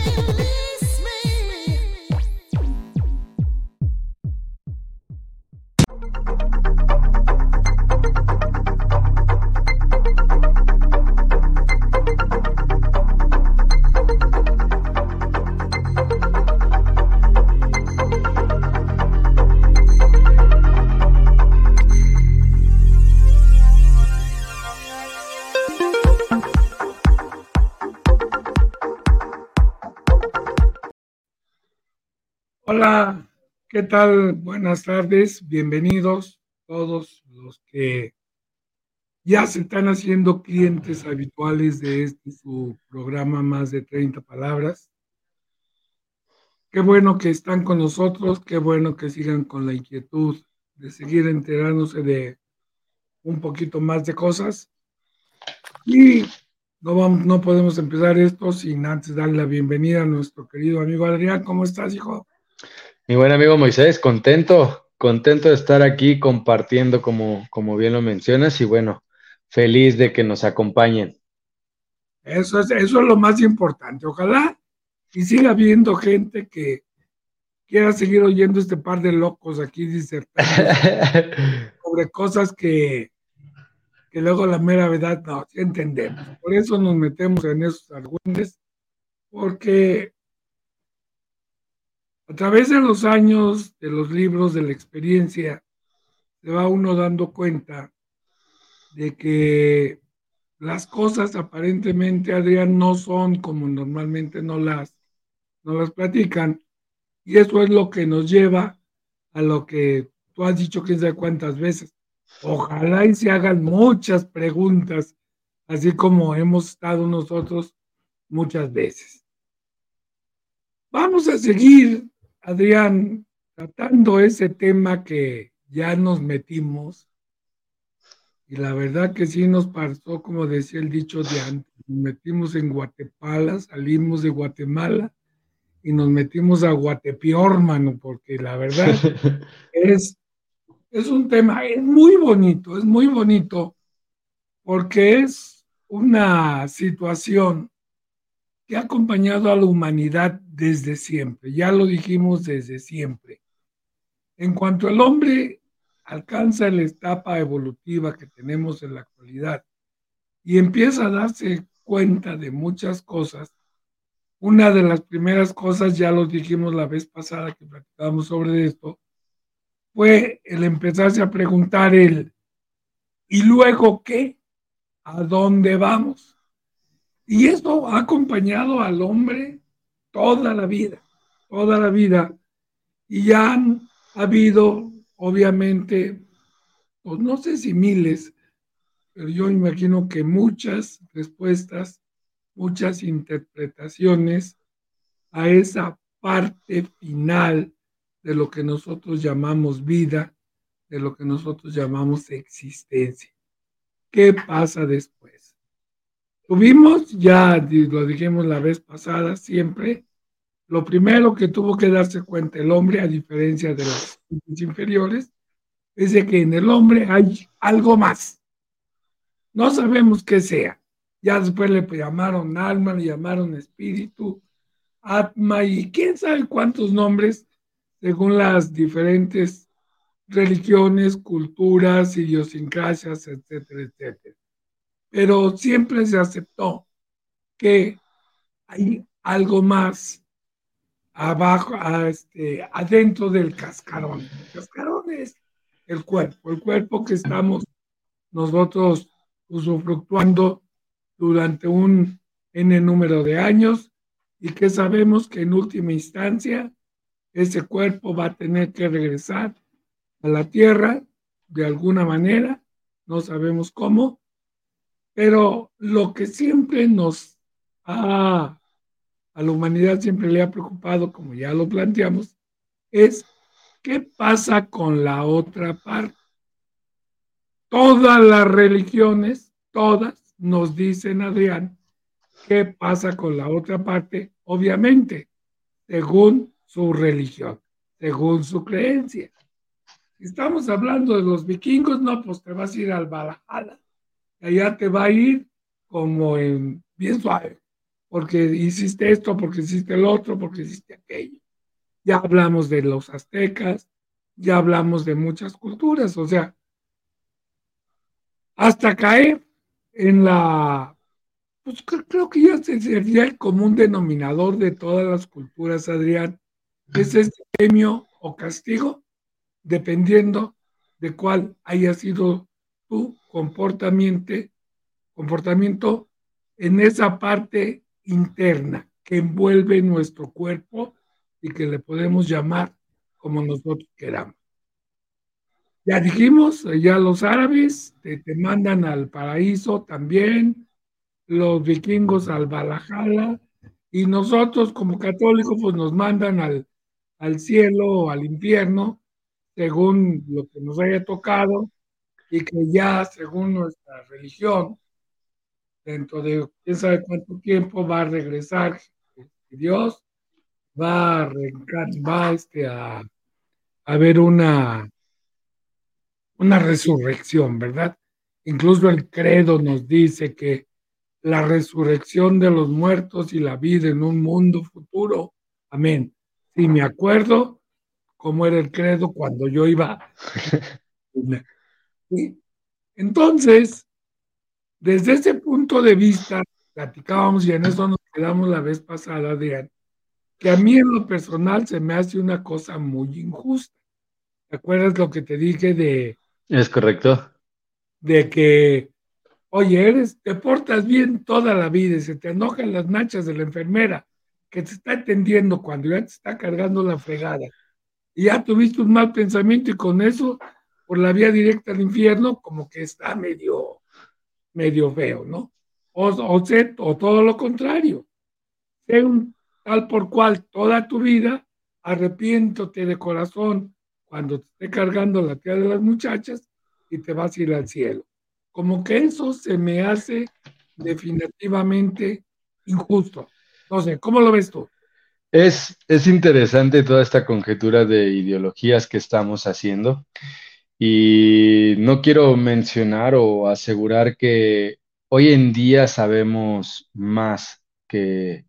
feeling. ¿Qué tal? Buenas tardes, bienvenidos todos los que ya se están haciendo clientes habituales de este su programa Más de 30 Palabras. Qué bueno que están con nosotros, qué bueno que sigan con la inquietud de seguir enterándose de un poquito más de cosas. Y no, vamos, no podemos empezar esto sin antes darle la bienvenida a nuestro querido amigo Adrián. ¿Cómo estás, hijo? Mi buen amigo Moisés, contento, contento de estar aquí compartiendo como, como bien lo mencionas y bueno, feliz de que nos acompañen. Eso es, eso es lo más importante. Ojalá y siga habiendo gente que quiera seguir oyendo este par de locos aquí disertando sobre cosas que, que luego la mera verdad no entendemos. Por eso nos metemos en esos argumentos, porque a través de los años, de los libros, de la experiencia, se va uno dando cuenta de que las cosas aparentemente, Adrián, no son como normalmente no las, no las platican. Y eso es lo que nos lleva a lo que tú has dicho quién sabe cuántas veces. Ojalá y se hagan muchas preguntas, así como hemos estado nosotros muchas veces. Vamos a seguir Adrián, tratando ese tema que ya nos metimos, y la verdad que sí nos pasó, como decía el dicho de antes, nos metimos en Guatemala, salimos de Guatemala y nos metimos a Guatepeor, mano, porque la verdad es, es un tema, es muy bonito, es muy bonito, porque es una situación que ha acompañado a la humanidad desde siempre. Ya lo dijimos desde siempre. En cuanto el hombre alcanza la etapa evolutiva que tenemos en la actualidad y empieza a darse cuenta de muchas cosas, una de las primeras cosas, ya lo dijimos la vez pasada que platicábamos sobre esto, fue el empezarse a preguntar el, ¿y luego qué? ¿A dónde vamos? Y esto ha acompañado al hombre toda la vida, toda la vida. Y ya han habido, obviamente, pues no sé si miles, pero yo imagino que muchas respuestas, muchas interpretaciones a esa parte final de lo que nosotros llamamos vida, de lo que nosotros llamamos existencia. ¿Qué pasa después? Tuvimos, ya lo dijimos la vez pasada, siempre, lo primero que tuvo que darse cuenta el hombre, a diferencia de los inferiores, es de que en el hombre hay algo más. No sabemos qué sea. Ya después le llamaron alma, le llamaron espíritu, atma y quién sabe cuántos nombres según las diferentes religiones, culturas, idiosincrasias, etcétera, etcétera pero siempre se aceptó que hay algo más abajo, este, adentro del cascarón. El cascarón es el cuerpo, el cuerpo que estamos nosotros usufructuando durante un n número de años y que sabemos que en última instancia ese cuerpo va a tener que regresar a la tierra de alguna manera, no sabemos cómo, pero lo que siempre nos ha, a la humanidad siempre le ha preocupado, como ya lo planteamos, es qué pasa con la otra parte. Todas las religiones, todas, nos dicen, Adrián, qué pasa con la otra parte, obviamente, según su religión, según su creencia. Si estamos hablando de los vikingos, no, pues te vas a ir al Valhalla allá te va a ir como en bien suave. porque hiciste esto, porque hiciste el otro, porque hiciste aquello. Ya hablamos de los aztecas, ya hablamos de muchas culturas, o sea, hasta caer en la, pues creo que ya sería el común denominador de todas las culturas, Adrián, es este premio o castigo, dependiendo de cuál haya sido tu comportamiento, comportamiento en esa parte interna que envuelve nuestro cuerpo y que le podemos llamar como nosotros queramos. Ya dijimos, ya los árabes te, mandan al paraíso también, los vikingos al Valhalla, y nosotros como católicos pues nos mandan al, al cielo o al infierno, según lo que nos haya tocado, y que ya según nuestra religión, dentro de quién sabe cuánto tiempo va a regresar Dios, va a, va este, a, a ver una una resurrección, ¿verdad? Incluso el credo nos dice que la resurrección de los muertos y la vida en un mundo futuro. Amén. Si me acuerdo cómo era el credo cuando yo iba. Entonces, desde ese punto de vista, platicábamos y en eso nos quedamos la vez pasada, Adrián, que a mí en lo personal se me hace una cosa muy injusta. ¿Te acuerdas lo que te dije de es correcto. De que, oye, eres, te portas bien toda la vida y se te enojan las nachas de la enfermera que te está atendiendo cuando ya te está cargando la fregada. Y ya tuviste un mal pensamiento y con eso, por la vía directa al infierno, como que está medio, medio feo, ¿no? O, o, o todo lo contrario. Sé un tal por cual toda tu vida, arrepiéntote de corazón cuando te esté cargando la tía de las muchachas y te vas a ir al cielo. Como que eso se me hace definitivamente injusto. No sé, ¿cómo lo ves tú? Es, es interesante toda esta conjetura de ideologías que estamos haciendo y no quiero mencionar o asegurar que hoy en día sabemos más que,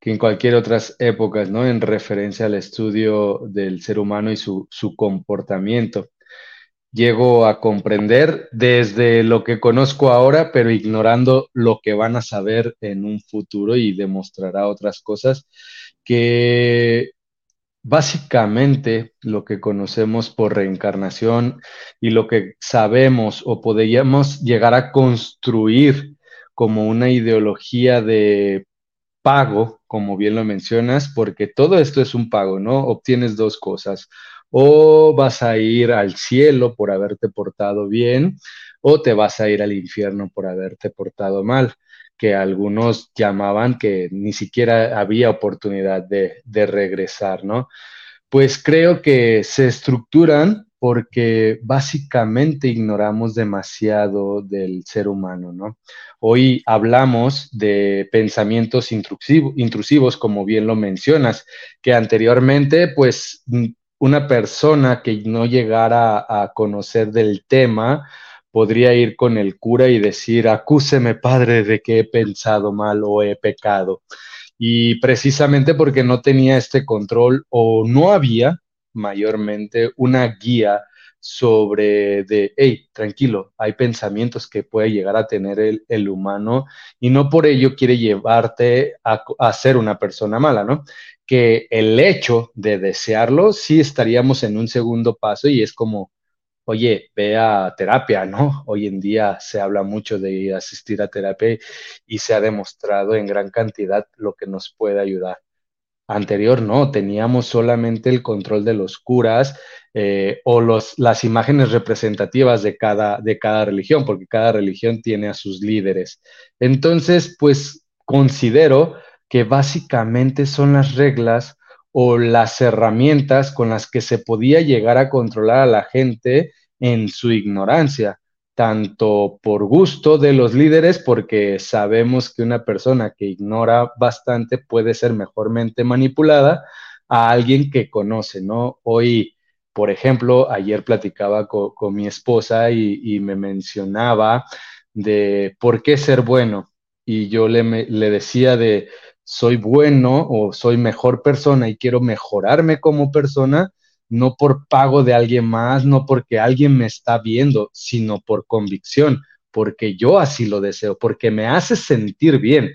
que en cualquier otras épocas, ¿no? En referencia al estudio del ser humano y su, su comportamiento. Llego a comprender desde lo que conozco ahora, pero ignorando lo que van a saber en un futuro y demostrará otras cosas, que básicamente lo que conocemos por reencarnación y lo que sabemos o podríamos llegar a construir como una ideología de pago, como bien lo mencionas, porque todo esto es un pago, ¿no? Obtienes dos cosas. O vas a ir al cielo por haberte portado bien, o te vas a ir al infierno por haberte portado mal, que algunos llamaban que ni siquiera había oportunidad de, regresar, ¿no? Pues creo que se estructuran porque básicamente ignoramos demasiado del ser humano, ¿no? Hoy hablamos de pensamientos intrusivos, como bien lo mencionas, que anteriormente, pues, una persona que no llegara a conocer del tema podría ir con el cura y decir, acúseme, padre, de que he pensado mal o he pecado. Y precisamente porque no tenía este control o no había mayormente una guía sobre de, hey, tranquilo, hay pensamientos que puede llegar a tener el, humano y no por ello quiere llevarte a, a, ser una persona mala, ¿no? Que el hecho de desearlo, sí estaríamos en un segundo paso y es como, oye, ve a terapia, ¿no? Hoy en día se habla mucho de asistir a terapia y se ha demostrado en gran cantidad lo que nos puede ayudar anterior no, teníamos solamente el control de los curas eh, o los, las imágenes representativas de cada, de cada religión, porque cada religión tiene a sus líderes. Entonces, pues considero que básicamente son las reglas o las herramientas con las que se podía llegar a controlar a la gente en su ignorancia tanto por gusto de los líderes, porque sabemos que una persona que ignora bastante puede ser mejormente manipulada a alguien que conoce, ¿no? Hoy, por ejemplo, ayer platicaba con, mi esposa y, me mencionaba de por qué ser bueno. y yo le, le decía de soy bueno o soy mejor persona y quiero mejorarme como persona, no por pago de alguien más, no porque alguien me está viendo, sino por convicción, porque yo así lo deseo, porque me hace sentir bien.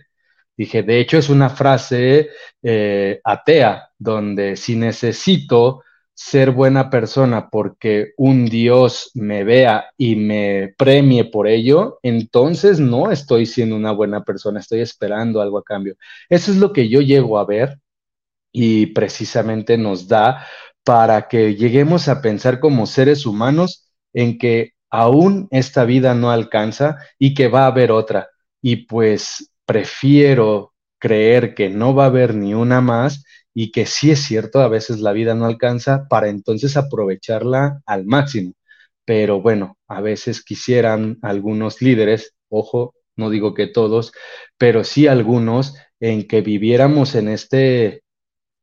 Dije, de hecho es una frase eh, atea, donde si necesito ser buena persona porque un Dios me vea y me premie por ello, entonces no estoy siendo una buena persona, estoy esperando algo a cambio. Eso es lo que yo llego a ver y precisamente nos da para que lleguemos a pensar como seres humanos en que aún esta vida no alcanza y que va a haber otra. Y pues prefiero creer que no va a haber ni una más y que sí es cierto, a veces la vida no alcanza para entonces aprovecharla al máximo. Pero bueno, a veces quisieran algunos líderes, ojo, no digo que todos, pero sí algunos, en que viviéramos en este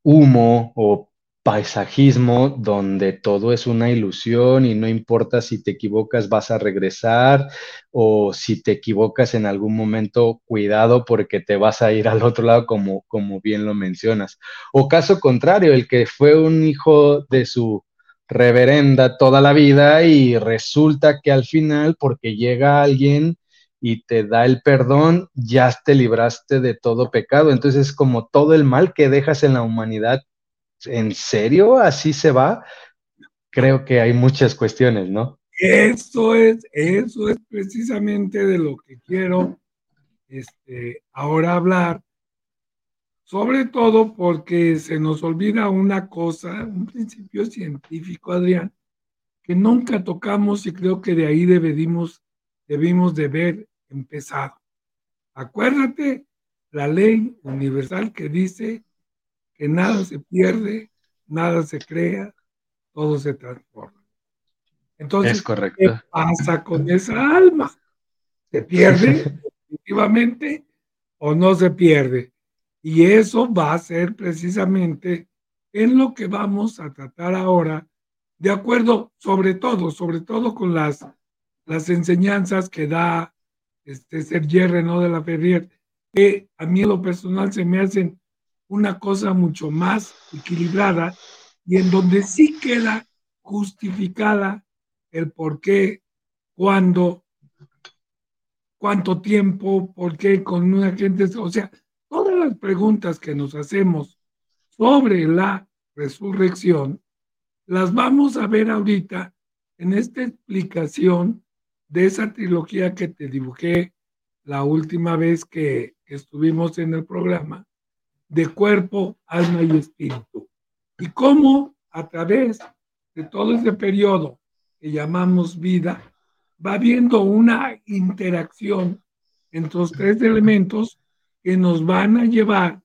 humo o paisajismo donde todo es una ilusión y no importa si te equivocas vas a regresar o si te equivocas en algún momento, cuidado porque te vas a ir al otro lado como, como bien lo mencionas. O caso contrario, el que fue un hijo de su reverenda toda la vida y resulta que al final porque llega alguien y te da el perdón, ya te libraste de todo pecado. Entonces, como todo el mal que dejas en la humanidad ¿en serio así se va? Creo que hay muchas cuestiones, ¿no? Eso es, eso es precisamente de lo que quiero este, ahora hablar, sobre todo porque se nos olvida una cosa, un principio científico, Adrián, que nunca tocamos y creo que de ahí debimos, debimos de haber empezado. Acuérdate la ley universal que dice que nada se pierde, nada se crea, todo se transforma. Entonces, ¿qué pasa con esa alma? ¿Se pierde definitivamente o no se pierde? Y eso va a ser precisamente en lo que vamos a tratar ahora, de acuerdo, sobre todo, sobre todo con las, las enseñanzas que da este Sergio Renaud de la Ferrier, que a mí en lo personal se me hacen una cosa mucho más equilibrada y en donde sí queda justificada el por qué, cuándo, cuánto tiempo, por qué con una gente, o sea, todas las preguntas que nos hacemos sobre la resurrección, las vamos a ver ahorita en esta explicación de esa trilogía que te dibujé la última vez que, estuvimos en el programa, de cuerpo, alma y espíritu. Y cómo a través de todo ese periodo que llamamos vida, va habiendo una interacción entre los tres elementos que nos van a llevar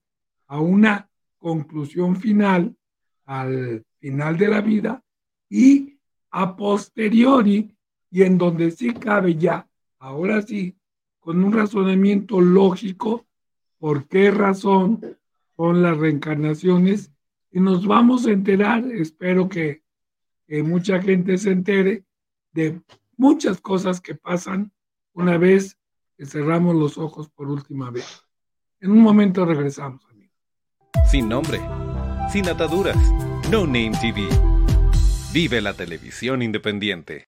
a una conclusión final, al final de la vida, y a posteriori, y en donde sí cabe ya, ahora sí, con un razonamiento lógico, por qué razón con las reencarnaciones y nos vamos a enterar, espero que, mucha gente se entere de muchas cosas que pasan una vez que cerramos los ojos por última vez. En un momento regresamos, amigos. Sin nombre, sin ataduras, No Name TV. Vive la televisión independiente.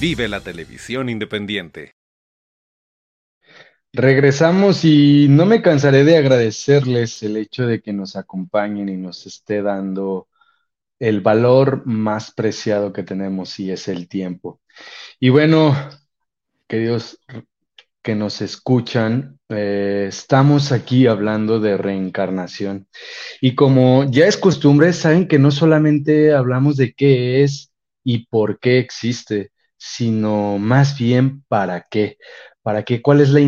Vive la televisión independiente. Regresamos y no me cansaré de agradecerles el hecho de que nos acompañen y nos esté dando el valor más preciado que tenemos y es el tiempo. Y bueno, queridos que nos escuchan, eh, estamos aquí hablando de reencarnación. Y como ya es costumbre, saben que no solamente hablamos de qué es y por qué existe, sino más bien para qué. ¿Para qué? ¿Cuál es la,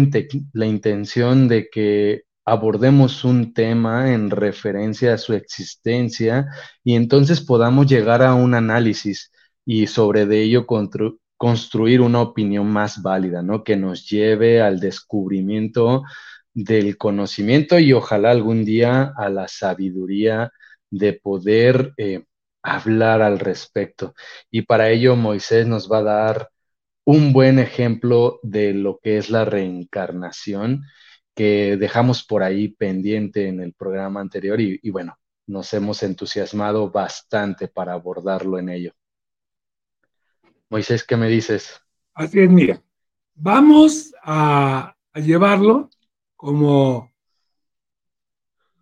la intención de que abordemos un tema en referencia a su existencia y entonces podamos llegar a un análisis y sobre de ello construir una opinión más válida, ¿no? Que nos lleve al descubrimiento del conocimiento y ojalá algún día a la sabiduría de poder eh, hablar al respecto. Y para ello Moisés nos va a dar un buen ejemplo de lo que es la reencarnación que dejamos por ahí pendiente en el programa anterior y, bueno, nos hemos entusiasmado bastante para abordarlo en ello. Moisés, ¿qué me dices? Así es, mira, vamos a llevarlo como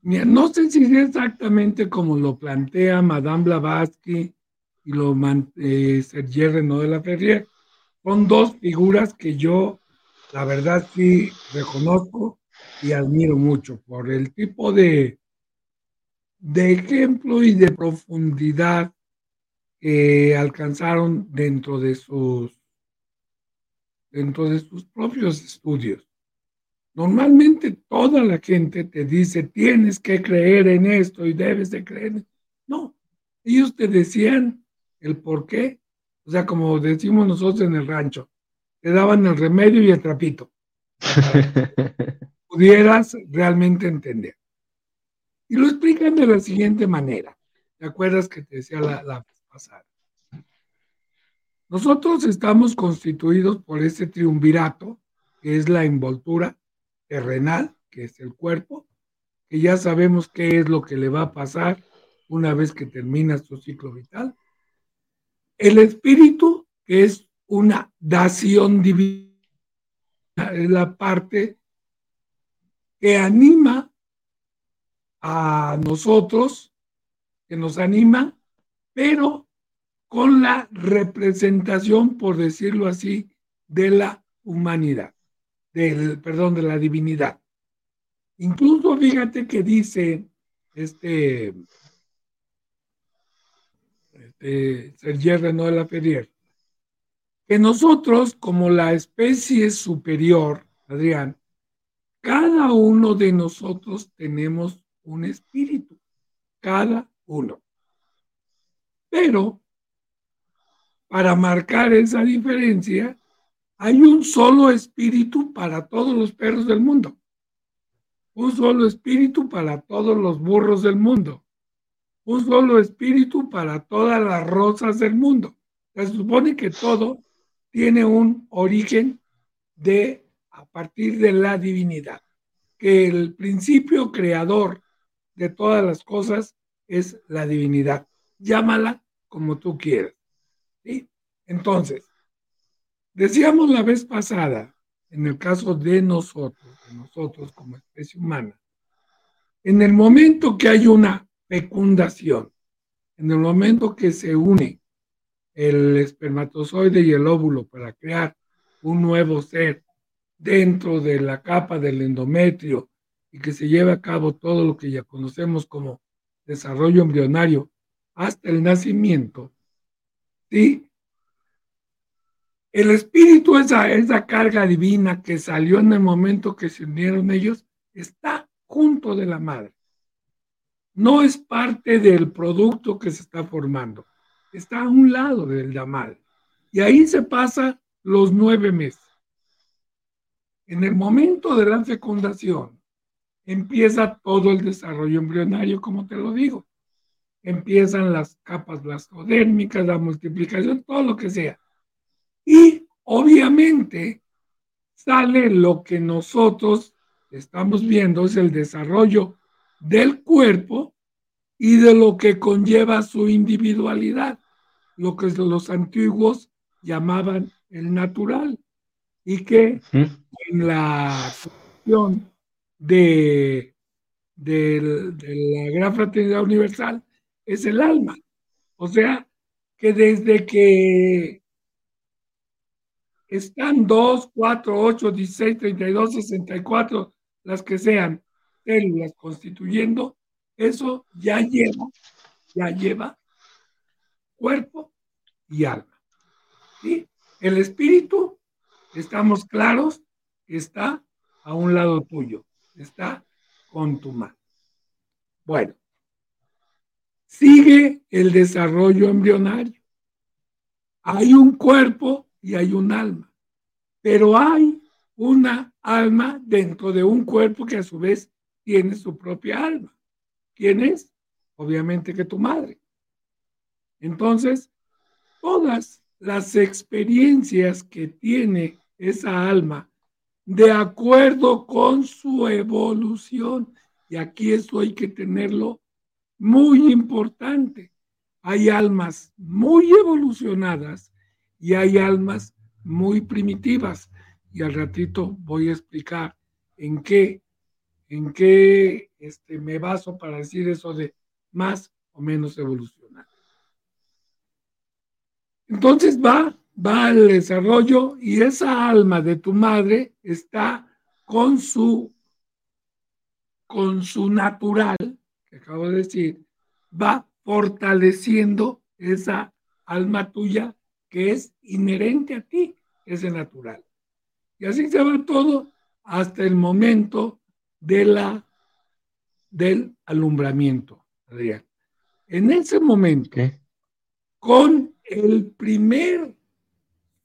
no sé si es exactamente como lo plantea Madame Blavatsky y lo eh, Serge Renaud de la Ferrier. Son dos figuras que yo, la verdad, sí reconozco y admiro mucho por el tipo de, de ejemplo y de profundidad que alcanzaron dentro de sus dentro de sus propios estudios. Normalmente toda la gente te dice, tienes que creer en esto y debes de creer. No, ellos te decían el por qué. O sea, como decimos nosotros en el rancho, te daban el remedio y el trapito. pudieras realmente entender. Y lo explican de la siguiente manera. ¿Te acuerdas que te decía la, la vez pasada? Nosotros estamos constituidos por ese triunvirato, que es la envoltura, terrenal, que es el cuerpo, que ya sabemos qué es lo que le va a pasar una vez que termina su ciclo vital. El espíritu, que es una dación divina, es la parte que anima a nosotros, que nos anima, pero con la representación, por decirlo así, de la humanidad del, perdón, de la divinidad. Incluso fíjate que dice este, este Serge Renaud de la Ferrier, que nosotros, como la especie superior, Adrián, cada uno de nosotros tenemos un espíritu, cada uno. Pero para marcar esa diferencia, hay un solo espíritu para todos los perros del mundo. Un solo espíritu para todos los burros del mundo. Un solo espíritu para todas las rosas del mundo. Se supone que todo tiene un origen de a partir de la divinidad, que el principio creador de todas las cosas es la divinidad. Llámala como tú quieras. ¿sí? Entonces, Decíamos la vez pasada, en el caso de nosotros, de nosotros como especie humana, en el momento que hay una fecundación, en el momento que se une el espermatozoide y el óvulo para crear un nuevo ser dentro de la capa del endometrio y que se lleve a cabo todo lo que ya conocemos como desarrollo embrionario hasta el nacimiento, ¿sí? El espíritu, esa, esa carga divina que salió en el momento que se unieron ellos, está junto de la madre. No es parte del producto que se está formando, está a un lado de la madre. Y ahí se pasa los nueve meses. En el momento de la fecundación empieza todo el desarrollo embrionario, como te lo digo. Empiezan las capas blastodérmicas, la multiplicación, todo lo que sea. Y obviamente sale lo que nosotros estamos viendo, es el desarrollo del cuerpo y de lo que conlleva su individualidad, lo que los antiguos llamaban el natural y que en la cuestión de, de, la gran fraternidad universal es el alma. O sea, que desde que están 2, 4, 8, 16, 32, 64, las que sean células constituyendo, eso ya lleva, ya lleva cuerpo y alma. ¿sí? El espíritu estamos claros está a un lado tuyo, está con tu mano. Bueno, sigue el desarrollo embrionario. Hay un cuerpo y hay un alma, pero hay una alma dentro de un cuerpo que a su vez tiene su propia alma. ¿Quién es? Obviamente que tu madre. Entonces, todas las experiencias que tiene esa alma de acuerdo con su evolución. Y aquí esto hay que tenerlo muy importante. Hay almas muy evolucionadas y hay almas muy primitivas. Y al ratito voy a explicar en qué, en qué este, me baso para decir eso de más o menos evolucionar. Entonces va va al desarrollo y esa alma de tu madre está con su con su natural, que acabo de decir, va fortaleciendo esa alma tuya que es inherente a ti, ese natural. Y así se va todo hasta el momento de la, del alumbramiento, Adrián. En ese momento, con el primer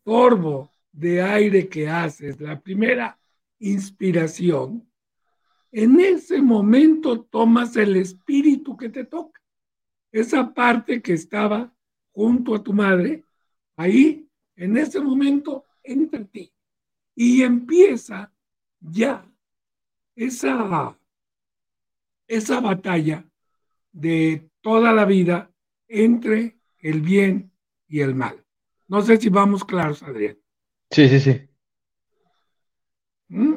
sorbo de aire que haces, la primera inspiración, en ese momento tomas el espíritu que te toca. Esa parte que estaba junto a tu madre, ahí, en ese momento, entra en ti. Y empieza ya esa, esa batalla de toda la vida entre el bien y el mal. No sé si vamos claros, Adrián. Sí, sí, sí. ¿Mm?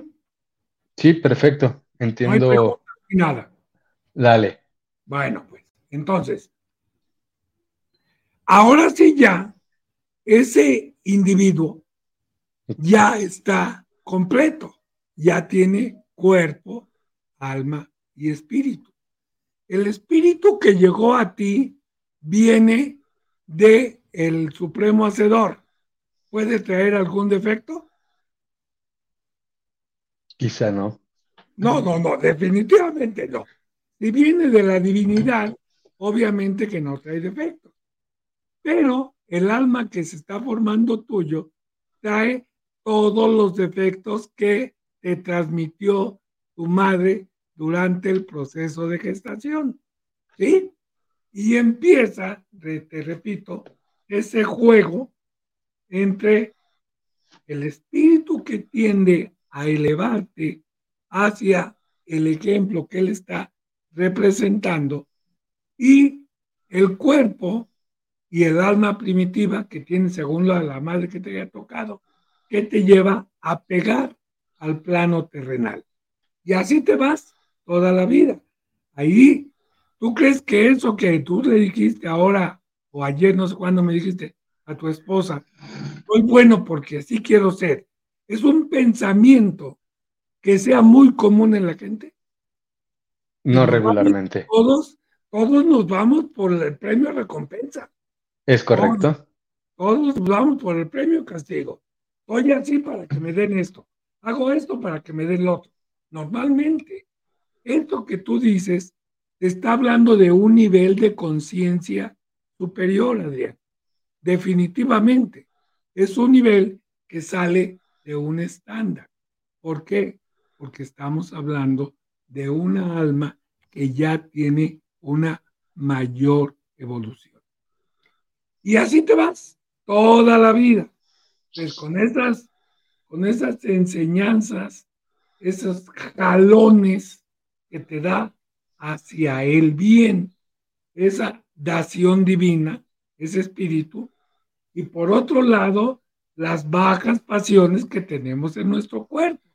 Sí, perfecto. Entiendo. No nada. Dale. Bueno, pues, entonces, ahora sí ya, ese individuo ya está completo, ya tiene cuerpo, alma y espíritu. El espíritu que llegó a ti viene de el Supremo Hacedor puede traer algún defecto? Quizá no. No, no, no, definitivamente no. Si viene de la divinidad, obviamente que no trae defecto. Pero el alma que se está formando tuyo trae todos los defectos que te transmitió tu madre durante el proceso de gestación. ¿Sí? Y empieza, te repito, ese juego entre el espíritu que tiende a elevarte hacia el ejemplo que él está representando y el cuerpo y el alma primitiva que tiene según la, la madre que te haya tocado, que te lleva a pegar al plano terrenal. Y así te vas toda la vida. Ahí, ¿tú crees que eso que tú le dijiste ahora o ayer no sé cuándo me dijiste a tu esposa, soy bueno porque así quiero ser, es un pensamiento que sea muy común en la gente. No regularmente. Todos, todos nos vamos por el premio recompensa. Es correcto. Todos, vamos por el premio castigo. Oye, así para que me den esto. Hago esto para que me den lo otro. Normalmente, esto que tú dices está hablando de un nivel de conciencia superior, Adrián. Definitivamente. Es un nivel que sale de un estándar. ¿Por qué? Porque estamos hablando de una alma que ya tiene una mayor evolución. Y así te vas toda la vida. Pues con esas, con esas enseñanzas, esos jalones que te da hacia el bien, esa dación divina, ese espíritu, y por otro lado, las bajas pasiones que tenemos en nuestro cuerpo.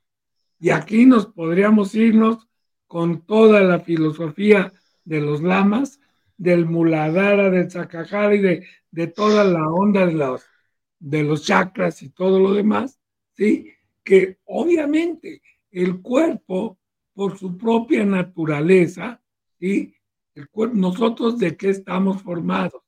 Y aquí nos podríamos irnos con toda la filosofía de los lamas, del muladhara, del sakajara y de, de toda la onda de los, de los chakras y todo lo demás, ¿sí? Que obviamente el cuerpo, por su propia naturaleza, ¿sí? El cuerpo, nosotros de qué estamos formados?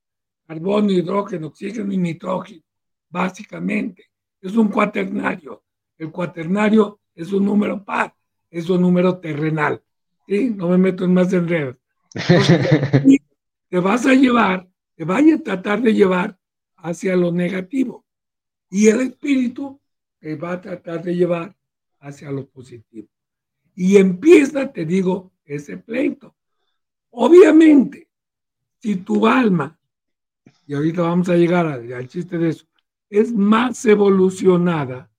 Carbono, hidrógeno, oxígeno y nitrógeno, básicamente. Es un cuaternario. El cuaternario es un número par, es un número terrenal. ¿sí? No me meto en más enredos. te vas a llevar, te vaya a tratar de llevar hacia lo negativo. Y el espíritu te va a tratar de llevar hacia lo positivo. Y empieza, te digo, ese pleito. Obviamente, si tu alma, y ahorita vamos a llegar al, chiste de eso, es más evolucionada,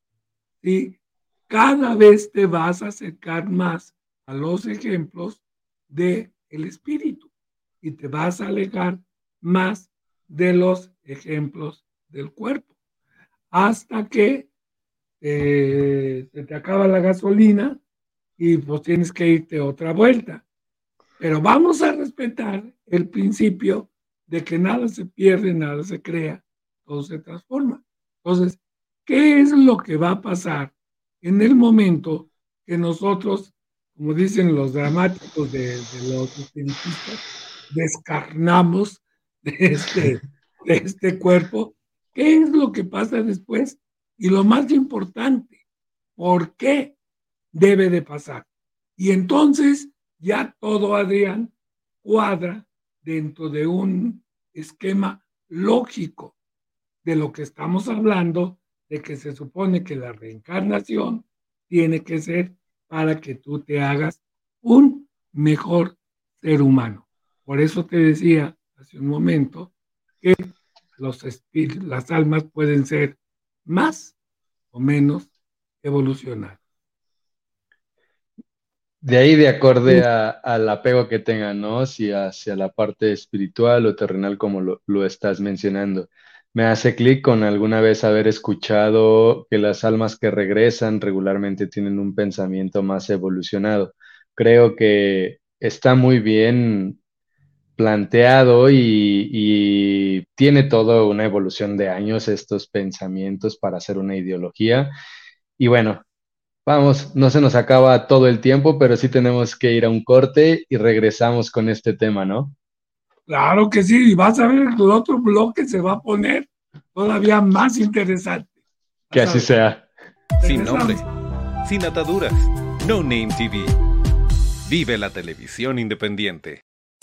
y cada vez te vas a acercar más a los ejemplos del el espíritu y te vas a alejar más de los ejemplos del cuerpo hasta que eh, se te acaba la gasolina y pues tienes que irte otra vuelta. Pero vamos a respetar el principio de que nada se pierde, nada se crea, todo se transforma. Entonces, ¿qué es lo que va a pasar en el momento que nosotros, como dicen los dramáticos de, los espiritistas, descarnamos de este, de este cuerpo? ¿Qué es lo que pasa después? Y lo más importante, ¿por qué debe de pasar? Y entonces ya todo, Adrián, cuadra dentro de un esquema lógico de lo que estamos hablando, de que se supone que la reencarnación tiene que ser para que tú te hagas un mejor ser humano. Por eso te decía hace un momento que los las almas pueden ser más o menos evolucionar. De ahí de acorde al apego que tengan, ¿no? Si hacia la parte espiritual o terrenal como lo, lo estás mencionando. Me hace clic con alguna vez haber escuchado que las almas que regresan regularmente tienen un pensamiento más evolucionado. Creo que está muy bien planteado y, tiene toda una evolución de años estos pensamientos para hacer una ideología. Y bueno, vamos, no se nos acaba todo el tiempo, pero sí tenemos que ir a un corte y regresamos con este tema, ¿no? Claro que sí, y vas a ver el otro bloque se va a poner todavía más interesante. Que así sea. Sin nombre, sin ataduras, No Name TV. Vive la televisión independiente.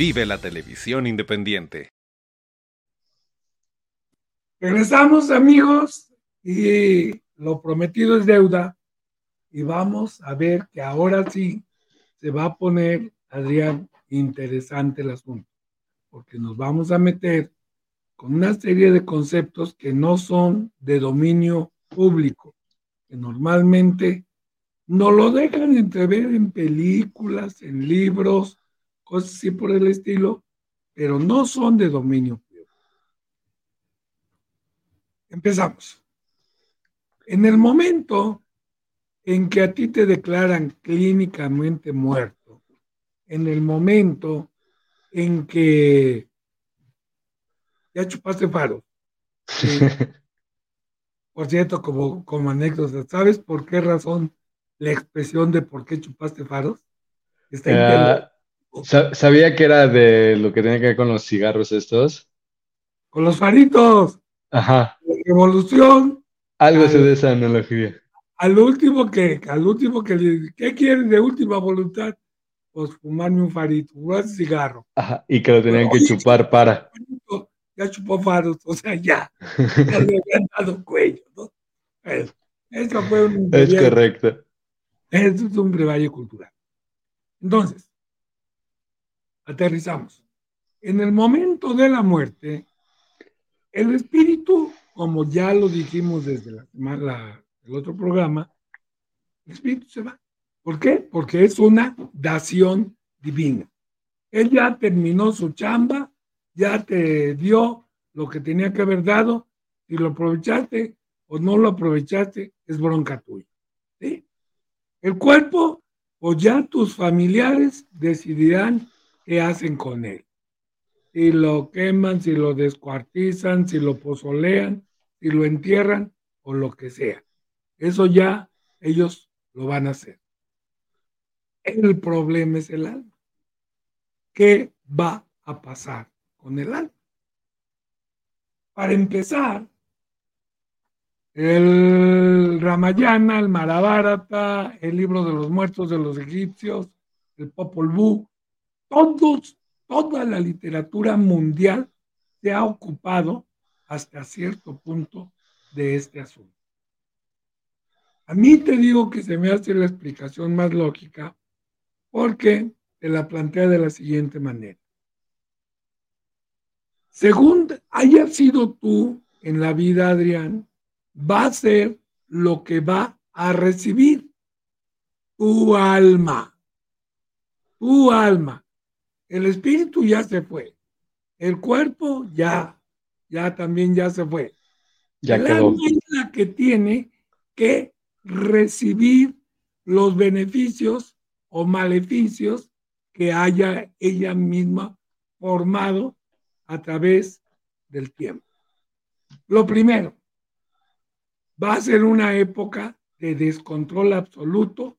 Vive la televisión independiente. Regresamos amigos y lo prometido es deuda y vamos a ver que ahora sí se va a poner, Adrián, interesante el asunto, porque nos vamos a meter con una serie de conceptos que no son de dominio público, que normalmente no lo dejan entrever en películas, en libros, cosas así por el estilo, pero no son de dominio público. Empezamos. En el momento en que a ti te declaran clínicamente muerto, en el momento en que ya chupaste faros, por cierto, como, como anécdota, ¿sabes por qué razón la expresión de por qué chupaste faros? Está Sabía que era de lo que tenía que ver con los cigarros estos. Con los faritos. Ajá. La revolución. Algo se de esa analogía. Al último que, al último que le ¿qué quieres de última voluntad? Pues fumarme un farito, un cigarro. Ajá, y que lo tenían que chupar para. Ya chupó faros, o sea, ya. Ya le habían dado cuello, ¿no? Eso fue un. Es correcto. Eso es un brevario cultural. Entonces, aterrizamos. En el momento de la muerte, el espíritu, como ya lo dijimos desde la, el otro programa, el espíritu se va. ¿Por qué? Porque es una dación divina. Él ya terminó su chamba, ya te dio lo que tenía que haber dado, si lo aprovechaste o no lo aprovechaste, es bronca tuya. ¿sí? El cuerpo, o ya tus familiares decidirán qué hacen con él. Si lo queman, si lo descuartizan, si lo pozolean, si lo entierran o lo que sea. Eso ya ellos lo van a hacer. El problema es el alma. ¿Qué va a pasar con el alma? Para empezar, el Ramayana, el Mahabharata, el libro de los muertos de los egipcios, el Popol Vuh, todos, toda la literatura mundial se ha ocupado hasta cierto punto de este asunto. A mí te digo que se me hace la explicación más lógica porque te la plantea de la siguiente manera. Según haya sido tú en la vida, Adrián, va a ser lo que va a recibir tu alma. Tu alma. El espíritu ya se fue. El cuerpo ya, ya también ya se fue. Ya el quedó. alma es la que tiene que recibir los beneficios o maleficios que haya ella misma formado a través del tiempo. Lo primero, va a ser una época de descontrol absoluto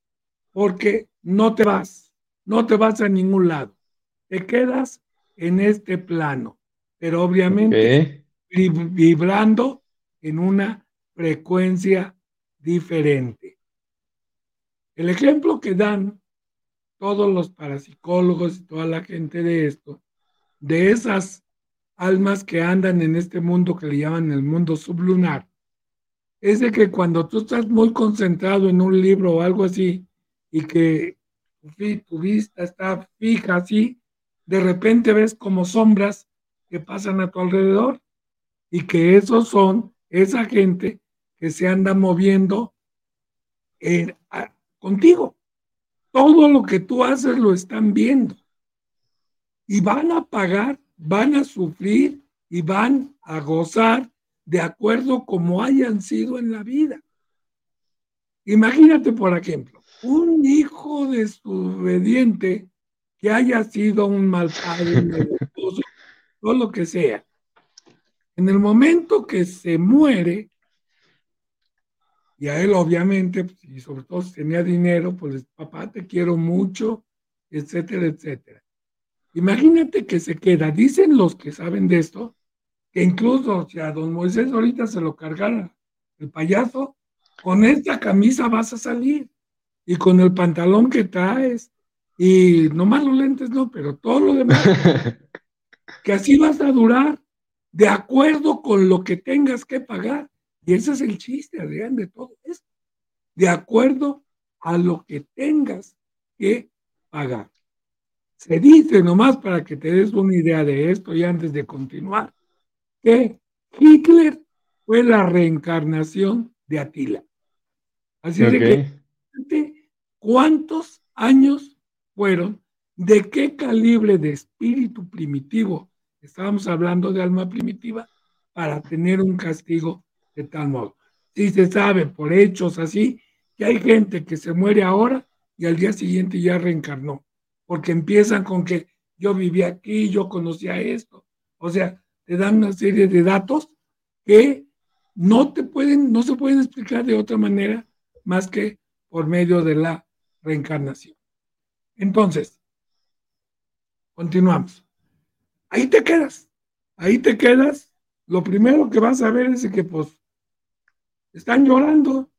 porque no te vas, no te vas a ningún lado te quedas en este plano, pero obviamente vibrando en una frecuencia diferente. El ejemplo que dan todos los parapsicólogos y toda la gente de esto, de esas almas que andan en este mundo que le llaman el mundo sublunar, es de que cuando tú estás muy concentrado en un libro o algo así y que tu vista está fija así, de repente ves como sombras que pasan a tu alrededor y que esos son esa gente que se anda moviendo contigo. Todo lo que tú haces lo están viendo. Y van a pagar, van a sufrir y van a gozar de acuerdo como hayan sido en la vida. Imagínate, por ejemplo, un hijo desobediente que haya sido un mal padre, todo lo que sea. En el momento que se muere, y a él obviamente, y sobre todo si tenía dinero, pues papá te quiero mucho, etcétera, etcétera. Imagínate que se queda, dicen los que saben de esto, que incluso si a don Moisés ahorita se lo cargara el payaso, con esta camisa vas a salir y con el pantalón que traes y nomás los lentes no, pero todo lo demás, que así vas a durar de acuerdo con lo que tengas que pagar. Y ese es el chiste, Adrián, de todo esto. De acuerdo a lo que tengas que pagar. Se dice nomás para que te des una idea de esto y antes de continuar, que Hitler fue la reencarnación de Atila. Así de que, ¿cuántos años fueron? ¿De qué calibre de espíritu primitivo estábamos hablando de alma primitiva para tener un castigo de tal modo. Si se sabe por hechos así que hay gente que se muere ahora y al día siguiente ya reencarnó, porque empiezan con que yo viví aquí, yo conocía esto, o sea, te dan una serie de datos que no te pueden, no se pueden explicar de otra manera más que por medio de la reencarnación. Entonces, continuamos. Ahí te quedas, ahí te quedas. Lo primero que vas a ver es que pues están llorando.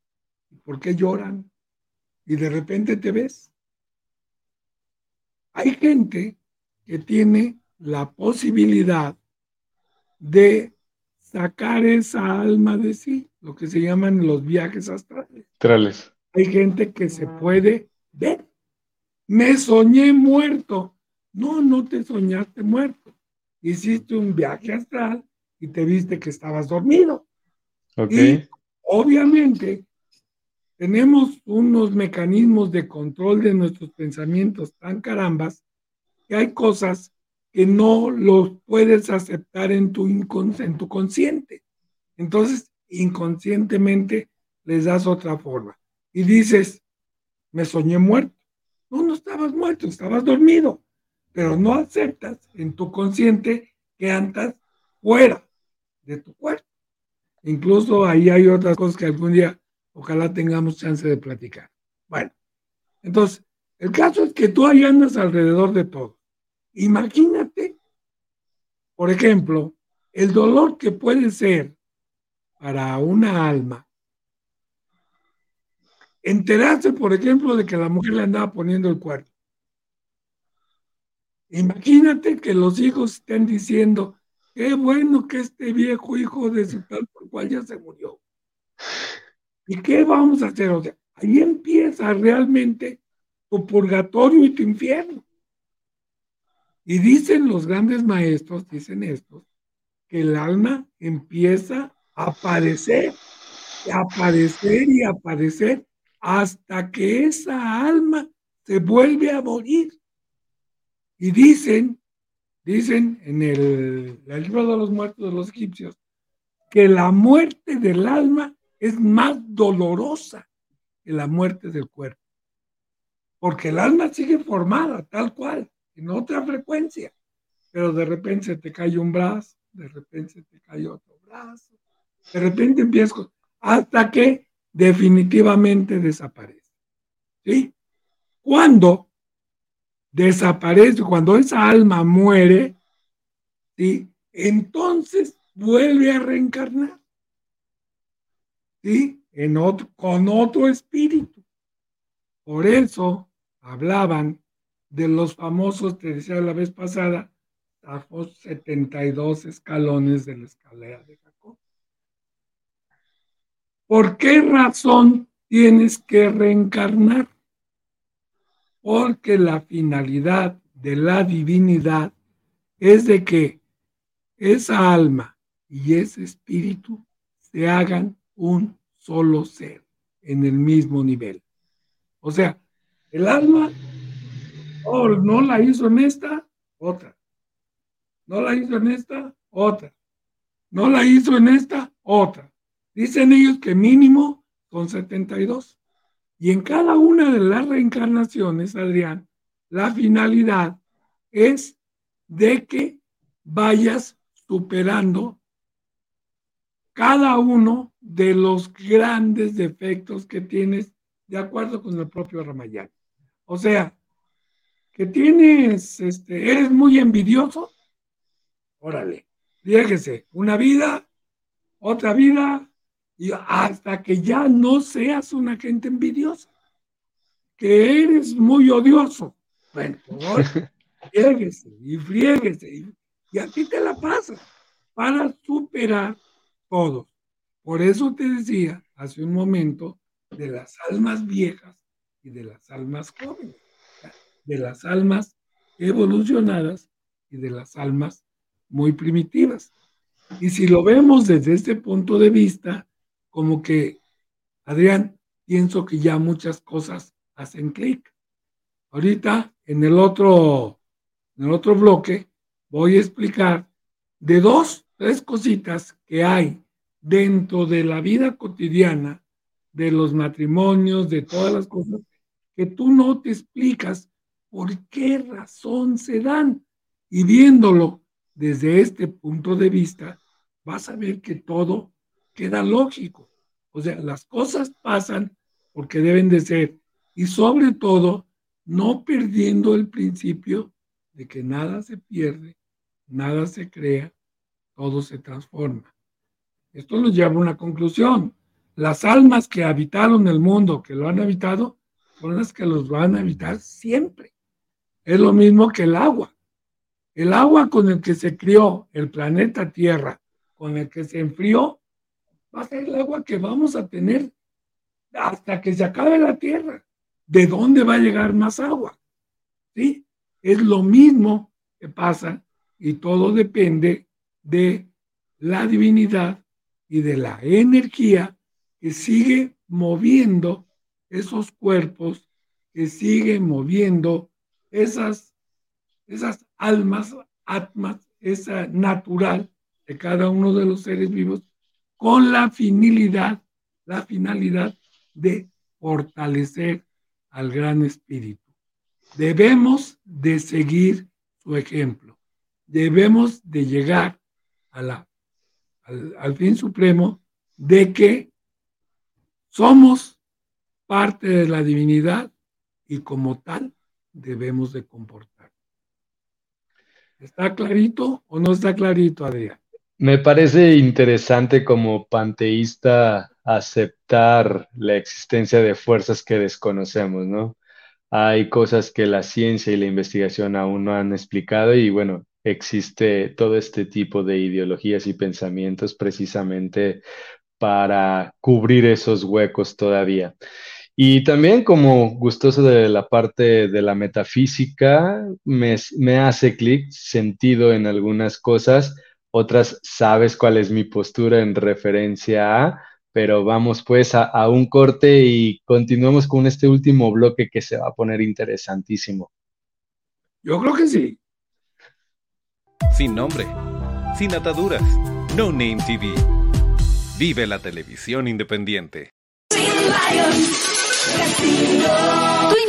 ¿Por qué lloran? Y de repente te ves. Hay gente que tiene la posibilidad de sacar esa alma de sí, lo que se llaman los viajes astrales. Astrales. Hay gente que se puede ver. Me soñé muerto. No, no te soñaste muerto. Hiciste un viaje astral y te viste que estabas dormido. Ok obviamente tenemos unos mecanismos de control de nuestros pensamientos tan carambas que hay cosas que no los puedes aceptar en tu, en tu consciente. Entonces, inconscientemente les das otra forma. Y dices, me soñé muerto. No, estabas muerto, estabas dormido, pero no aceptas en tu consciente que andas fuera de tu cuerpo. Incluso ahí hay otras cosas que algún día ojalá tengamos chance de platicar. Bueno, entonces, el caso es que tú ahí andas alrededor de todo. Imagínate, por ejemplo, el dolor que puede ser para una alma enterarse, por ejemplo, de que la mujer le andaba poniendo el cuerpo. Imagínate que los hijos estén diciendo, Qué bueno que este viejo hijo de su tal por cual ya se murió. ¿Y qué vamos a hacer? O sea, ahí empieza realmente tu purgatorio y tu infierno. Y dicen los grandes maestros, dicen estos, que el alma empieza a aparecer, y aparecer y aparecer hasta que esa alma se vuelve a morir. Y dicen Dicen en el, libro de los muertos de los egipcios que la muerte del alma es más dolorosa que la muerte del cuerpo. Porque el alma sigue formada tal cual, en otra frecuencia. Pero de repente se te cae un brazo, de repente se te cae otro brazo, de repente empiezas hasta que definitivamente desaparece. ¿Sí? Cuando desaparece, cuando esa alma muere, ¿sí? entonces vuelve a reencarnar. ¿Sí? En otro, con otro espíritu. Por eso hablaban de los famosos, te decía la vez pasada, los 72 escalones de la escalera de. ¿Por qué razón tienes que reencarnar? Porque la finalidad de la divinidad es de que esa alma y ese espíritu se hagan un solo ser en el mismo nivel. O sea, el alma oh, no la hizo en esta, otra. No la hizo en esta, otra. No la hizo en esta, otra. Dicen ellos que mínimo son 72. Y en cada una de las reencarnaciones, Adrián, la finalidad es de que vayas superando cada uno de los grandes defectos que tienes de acuerdo con el propio Ramayana. O sea, que tienes, este, eres muy envidioso, órale, déjese, una vida, otra vida, y hasta que ya no seas una gente envidiosa, que eres muy odioso. Bueno, pues, y friéguese, y, y así te la pasas para superar todo. Por eso te decía hace un momento de las almas viejas y de las almas jóvenes, de las almas evolucionadas y de las almas muy primitivas. Y si lo vemos desde este punto de vista, como que, Adrián, pienso que ya muchas cosas hacen clic. Ahorita, en el otro, en el otro bloque, voy a explicar de dos, tres cositas que hay dentro de la vida cotidiana, de los matrimonios, de todas las cosas, que tú no te explicas por qué razón se dan. Y viéndolo desde este punto de vista, vas a ver que todo queda lógico. O sea, las cosas pasan porque deben de ser. Y sobre todo, no perdiendo el principio de que nada se pierde, nada se crea, todo se transforma. Esto nos lleva a una conclusión. Las almas que habitaron el mundo, que lo han habitado, son las que los van a habitar siempre. Es lo mismo que el agua. El agua con el que se crió el planeta Tierra, con el que se enfrió, va a ser el agua que vamos a tener hasta que se acabe la Tierra. ¿De dónde va a llegar más agua? ¿Sí? Es lo mismo que pasa y todo depende de la divinidad y de la energía que sigue moviendo esos cuerpos, que sigue moviendo esas, esas almas, atmas, esa natural de cada uno de los seres vivos, con la finalidad, la finalidad de fortalecer al gran espíritu. Debemos de seguir su ejemplo. Debemos de llegar a la, al, fin supremo de que somos parte de la divinidad y como tal debemos de comportar. ¿Está clarito o no está clarito, Adrián? Me parece interesante como panteísta aceptar la existencia de fuerzas que desconocemos, ¿no? Hay cosas que la ciencia y la investigación aún no han explicado y bueno, existe todo este tipo de ideologías y pensamientos precisamente para cubrir esos huecos todavía. Y también como gustoso de la parte de la metafísica, me, hace clic, sentido en algunas cosas, otras sabes cuál es mi postura en referencia a, pero vamos pues a, a un corte y continuamos con este último bloque que se va a poner interesantísimo. Yo creo que sí sin nombre, sin ataduras. No Name TV. Vive la televisión independiente.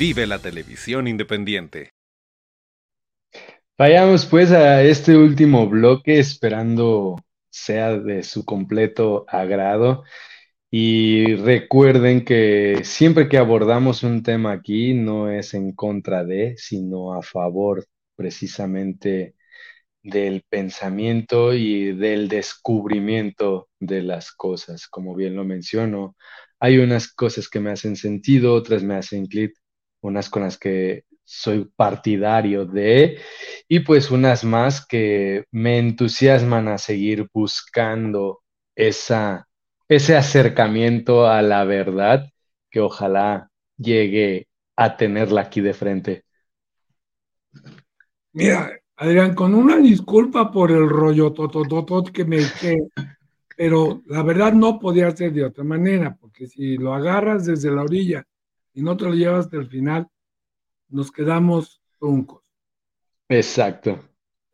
Vive la televisión independiente. Vayamos pues a este último bloque esperando sea de su completo agrado. Y recuerden que siempre que abordamos un tema aquí no es en contra de, sino a favor precisamente del pensamiento y del descubrimiento de las cosas. Como bien lo menciono, hay unas cosas que me hacen sentido, otras me hacen clic, unas con las que soy partidario de, y pues unas más que me entusiasman a seguir buscando esa, ese acercamiento a la verdad que ojalá llegue a tenerla aquí de frente. Mira, Adrián, con una disculpa por el rollo totototot que me eché, pero la verdad no podía ser de otra manera, porque si lo agarras desde la orilla y no te lo llevas hasta el final, nos quedamos truncos. Exacto.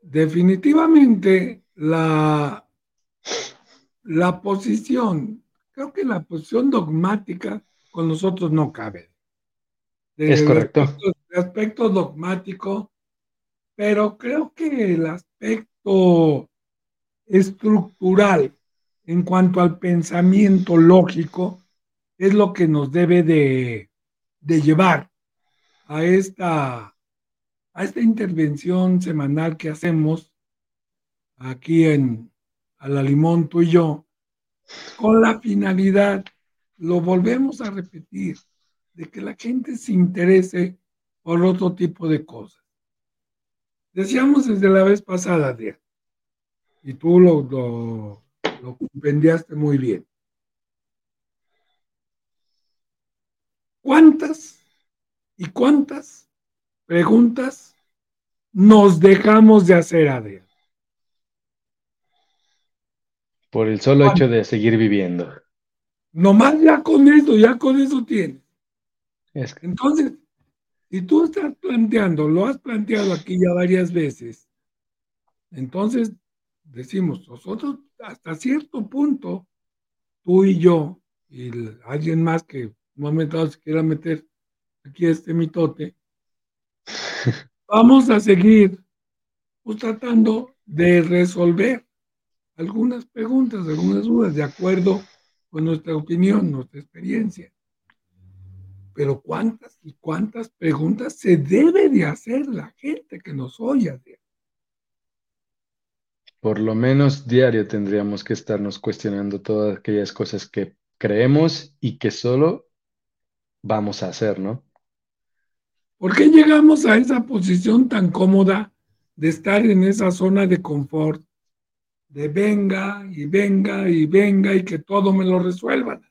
Definitivamente la, la posición, creo que la posición dogmática con nosotros no cabe. De- Es correcto. aspecto- de aspecto dogmático, pero creo que el aspecto estructural en cuanto al pensamiento lógico es lo que nos debe de, de llevar a esta, a esta intervención semanal que hacemos aquí en a tú y yo, con la finalidad, lo volvemos a repetir, de que la gente se interese por otro tipo de cosas. Decíamos desde la vez pasada, Adrián, y tú lo, lo, lo muy bien. ¿Cuántas y cuántas preguntas nos dejamos de hacer, Adrián? Por el solo hecho de seguir viviendo. Nomás ya con eso, ya con eso tienes. Es que- Entonces, si tú estás planteando, lo has planteado aquí ya varias veces, entonces decimos, nosotros hasta cierto punto, tú y yo, y alguien más que momento se quiera meter aquí este mitote, vamos a seguir tratando de resolver algunas preguntas, algunas dudas, de acuerdo con nuestra opinión, nuestra experiencia. Pero cuántas y cuántas preguntas se debe de hacer la gente que nos oye. Por lo menos diario tendríamos que estarnos cuestionando todas aquellas cosas que creemos y que solo vamos a hacer, ¿no? ¿Por qué llegamos a esa posición tan cómoda de estar en esa zona de confort? De venga y venga y venga y que todo me lo resuelvan.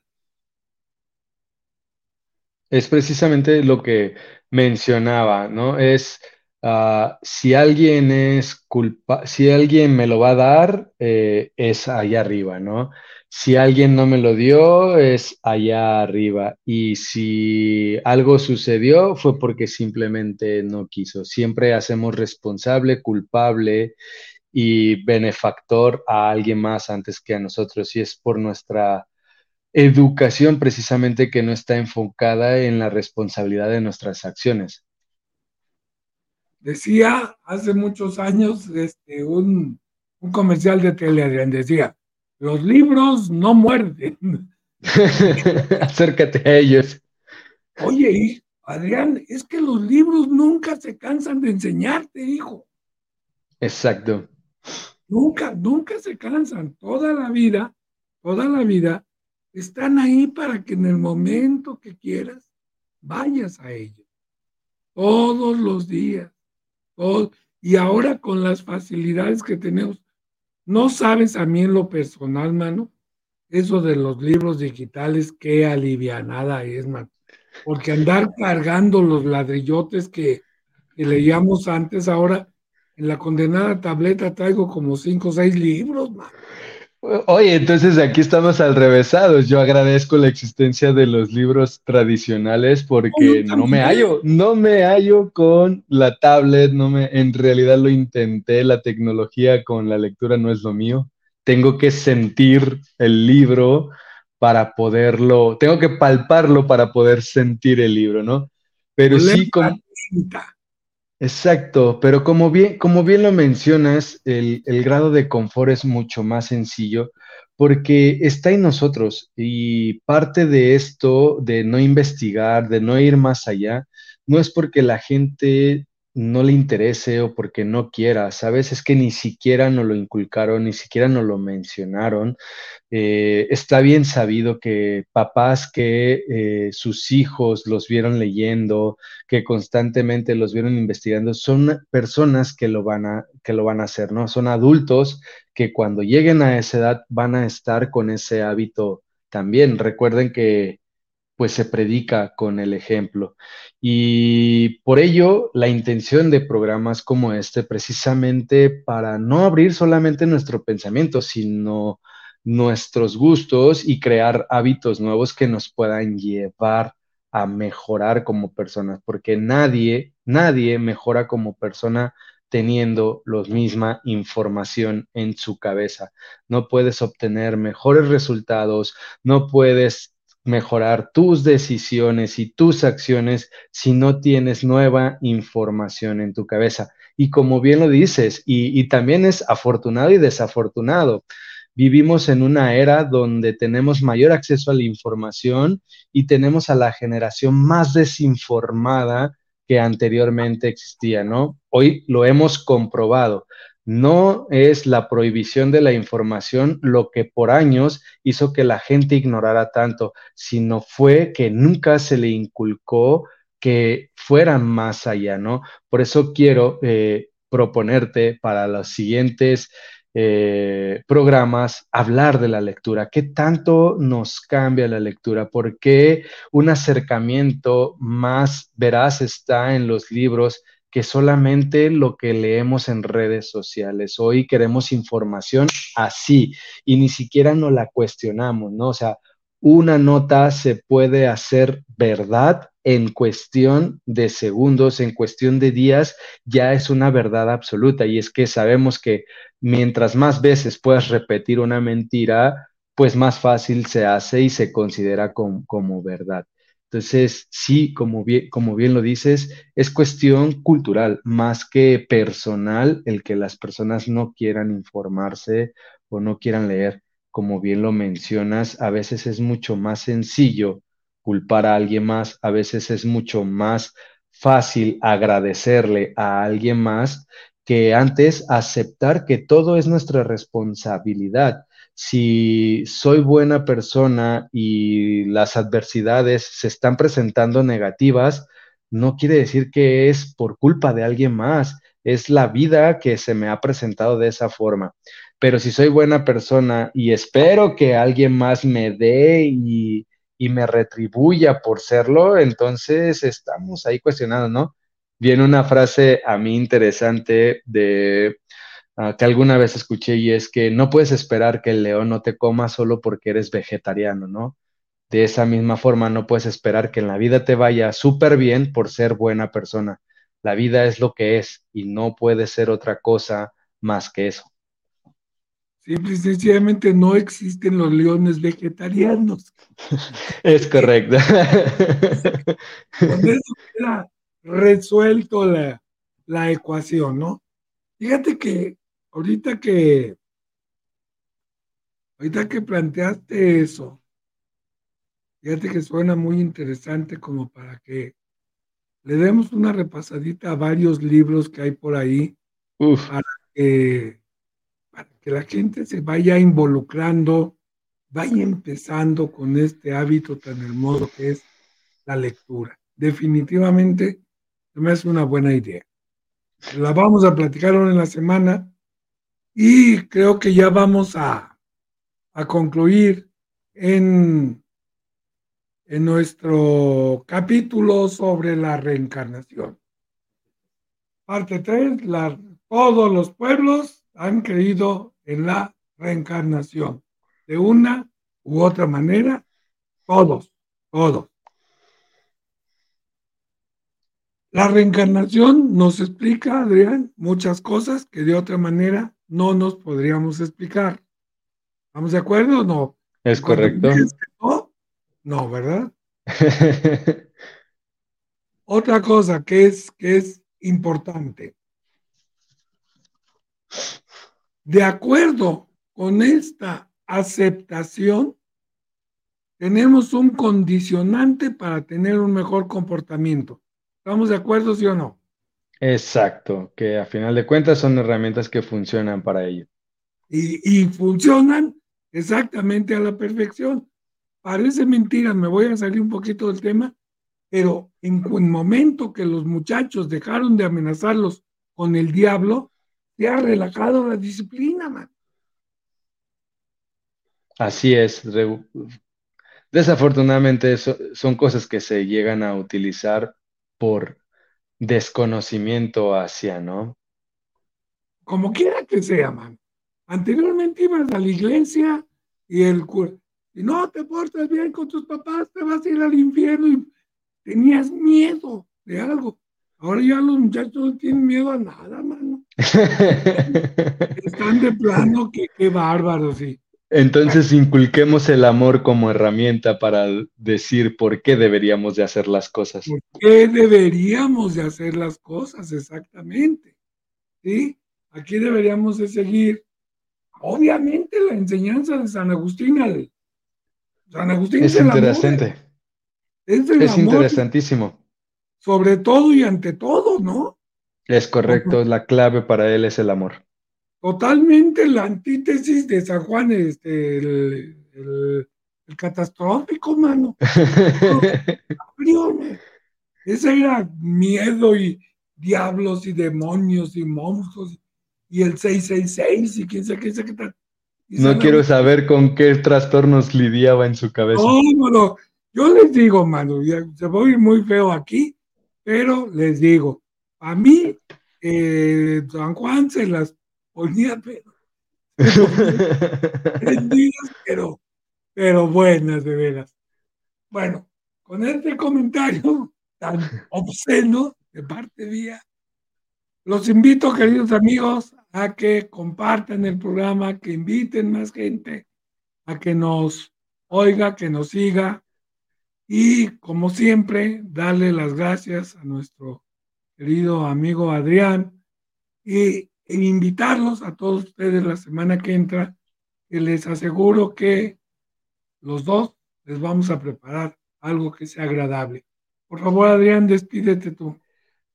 Es precisamente lo que mencionaba, ¿no? Es uh, si alguien es culpa, si alguien me lo va a dar, eh, es allá arriba, ¿no? Si alguien no me lo dio, es allá arriba. Y si algo sucedió, fue porque simplemente no quiso. Siempre hacemos responsable, culpable y benefactor a alguien más antes que a nosotros. Y es por nuestra educación precisamente que no está enfocada en la responsabilidad de nuestras acciones. Decía hace muchos años este, un, un comercial de tele, decía, los libros no muerden. Acércate a ellos. Oye, Adrián, es que los libros nunca se cansan de enseñarte, hijo. Exacto. Nunca, nunca se cansan. Toda la vida, toda la vida, están ahí para que en el momento que quieras vayas a ellos. Todos los días. y ahora con las facilidades que tenemos, no sabes a mí en lo personal, mano, eso de los libros digitales, qué alivianada es, man. Porque andar cargando los ladrillotes que, que leíamos antes, ahora en la condenada tableta traigo como cinco o seis libros, man. Oye, entonces aquí estamos al revésados. Yo agradezco la existencia de los libros tradicionales porque no me hallo, no me hallo con la tablet, no me, en realidad lo intenté, la tecnología con la lectura no es lo mío. Tengo que sentir el libro para poderlo, tengo que palparlo para poder sentir el libro, ¿no? Pero sí, como, Exacto, pero como bien, como bien lo mencionas, el, el, grado de confort es mucho más sencillo porque está en nosotros y parte de esto, de no investigar, de no ir más allá, no es porque la gente no le interese o porque no quiera, ¿sabes? Es que ni siquiera nos lo inculcaron, ni siquiera nos lo mencionaron. Eh, está bien sabido que papás que eh, sus hijos los vieron leyendo, que constantemente los vieron investigando, son personas que lo van a, que lo van a hacer, ¿no? Son adultos que cuando lleguen a esa edad van a estar con ese hábito también. Recuerden que pues se predica con el ejemplo. Y por ello, la intención de programas como este, precisamente para no abrir solamente nuestro pensamiento, sino nuestros gustos y crear hábitos nuevos que nos puedan llevar a mejorar como personas, porque nadie, nadie mejora como persona teniendo la misma información en su cabeza. No puedes obtener mejores resultados, no puedes mejorar tus decisiones y tus acciones si no tienes nueva información en tu cabeza. Y como bien lo dices, y, también es afortunado y desafortunado. Vivimos en una era donde tenemos mayor acceso a la información y tenemos a la generación más desinformada que anteriormente existía, ¿no? Hoy lo hemos comprobado. No es la prohibición de la información lo que por años hizo que la gente ignorara tanto, sino fue que nunca se le inculcó que fueran más allá, ¿no? Por eso quiero eh, proponerte para los siguientes eh, programas hablar de la lectura. ¿Qué tanto nos cambia la lectura? ¿Por qué un acercamiento más veraz está en los libros que solamente lo que leemos en redes sociales. Hoy queremos información así y ni siquiera nos la cuestionamos, ¿no? O sea, una nota se puede hacer verdad en cuestión de segundos, en cuestión de días, ya es una verdad absoluta. Y es que sabemos que mientras más veces puedas repetir una mentira, pues más fácil se hace y se considera como verdad. Entonces, sí, como bien, como bien lo dices, es cuestión cultural más que personal el que las personas no quieran informarse o no quieran leer. Como bien lo mencionas, a veces es mucho más sencillo culpar a alguien más, a veces es mucho más fácil agradecerle a alguien más que antes aceptar que todo es nuestra responsabilidad si soy buena persona y las adversidades se están presentando negativas, no quiere decir que es por culpa de alguien más, es la vida que se me ha presentado de esa forma. Pero si soy buena persona y espero que alguien más me dé y, me retribuya por serlo, entonces estamos ahí cuestionando, ¿no? Viene una frase a mí interesante de ah, que alguna vez escuché y es que no puedes esperar que el león no te coma solo porque eres vegetariano, ¿no? De esa misma forma, no puedes esperar que en la vida te vaya súper bien por ser buena persona. La vida es lo que es y no puede ser otra cosa más que eso. Simple y sencillamente no existen los leones vegetarianos. Es correcto. Con eso queda resuelto la, la ecuación, ¿no? Fíjate que ahorita que ahorita que planteaste eso, fíjate que suena muy interesante como para que le demos una repasadita a varios libros que hay por ahí Para, que, la gente se vaya involucrando, vaya empezando con este hábito tan hermoso que es la lectura. Definitivamente me hace una buena idea. La vamos a platicar ahora en la semana y creo que ya vamos a, a concluir en en nuestro capítulo sobre la reencarnación. Parte 3, todos los pueblos han creído en la reencarnación. De una u otra manera, todos, todos. La reencarnación nos explica, Adrián, muchas cosas que de otra manera no nos podríamos explicar. ¿Estamos de acuerdo o no? Es correcto. No, ¿verdad? Otra cosa que es, que es importante. De acuerdo con esta aceptación, tenemos un condicionante para tener un mejor comportamiento. ¿Estamos de acuerdo, sí o no? Exacto, que a final de cuentas son herramientas que funcionan para ello. Y, y funcionan exactamente a la perfección. Parece mentira, me voy a salir un poquito del tema, pero en el momento que los muchachos dejaron de amenazarlos con el diablo, se ha relajado la disciplina, man. Así es. Desafortunadamente son cosas que se llegan a utilizar por desconocimiento hacia, ¿no? Como quiera que sea, man. Anteriormente ibas a la iglesia y el si no te portas bien con tus papás, te vas a ir al infierno y tenías miedo de algo. Ahora ya los muchachos no tienen miedo a nada, mano. Están de plano que qué bárbaros, sí. Entonces inculquemos el amor como herramienta para decir por qué deberíamos de hacer las cosas. ¿Por qué deberíamos de hacer las cosas? Exactamente. ¿Sí? Aquí deberíamos de seguir, obviamente, la enseñanza de San Agustín al, San Agustín es, interesante. Es, interesantísimo. Sobre todo y ante todo, ¿no? Es correcto, la clave para él es el amor. Totalmente la antítesis de San Juan, este, el, catastrófico, mano. Ese era miedo y diablos y demonios y monstruos y el 666 y quién sabe qué, qué tal. No quiero saber con qué trastornos lidiaba en su cabeza. No, no, Yo les digo, mano, se voy muy feo aquí, pero les digo, a mí, eh, San Juan se las ponía, pero, pero, pero buenas, de veras. Bueno, con este comentario tan obsceno de parte mía, los invito, queridos amigos, a que compartan el programa, que inviten más gente a que nos oiga, que nos siga y como siempre, darle las gracias a nuestro querido amigo Adrián y, e invitarlos a todos ustedes la semana que entra, que les aseguro que los dos les vamos a preparar algo que sea agradable. Por favor, Adrián, despídete tú.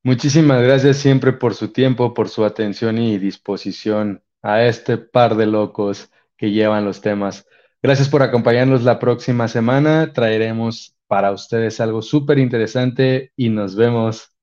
Muchísimas gracias siempre por su tiempo, por su atención y disposición a este par de locos que llevan los temas. Gracias por acompañarnos la próxima semana. Traeremos para ustedes algo súper interesante y nos vemos